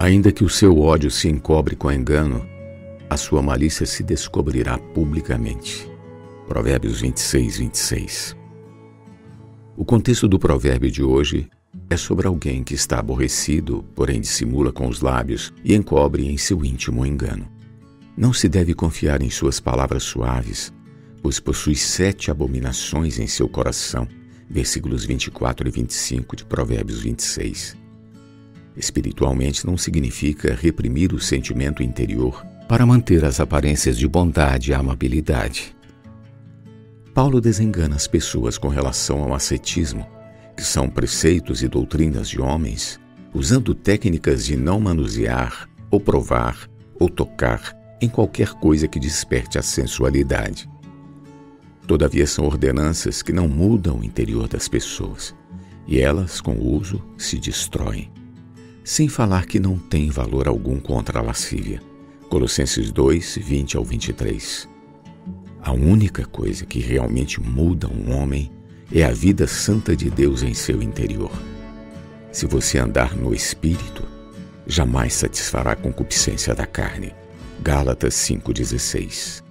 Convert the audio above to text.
Ainda que o seu ódio se encobre com engano, a sua malícia se descobrirá publicamente. Provérbios 26, 26. O contexto do provérbio de hoje é sobre alguém que está aborrecido, porém dissimula com os lábios e encobre em seu íntimo engano. Não se deve confiar em suas palavras suaves, pois possui sete abominações em seu coração. Versículos 24 e 25 de Provérbios 26. Espiritualmente não significa reprimir o sentimento interior para manter as aparências de bondade e amabilidade. Paulo desengana as pessoas com relação ao ascetismo, que são preceitos e doutrinas de homens, usando técnicas de não manusear, ou provar, ou tocar em qualquer coisa que desperte a sensualidade. Todavia, são ordenanças que não mudam o interior das pessoas, e elas, com o uso, se destroem sem falar que não tem valor algum contra a lascívia. Colossenses 2, 20 ao 23. A única coisa que realmente muda um homem é a vida santa de Deus em seu interior. Se você andar no Espírito, jamais satisfará a concupiscência da carne. Gálatas 5,16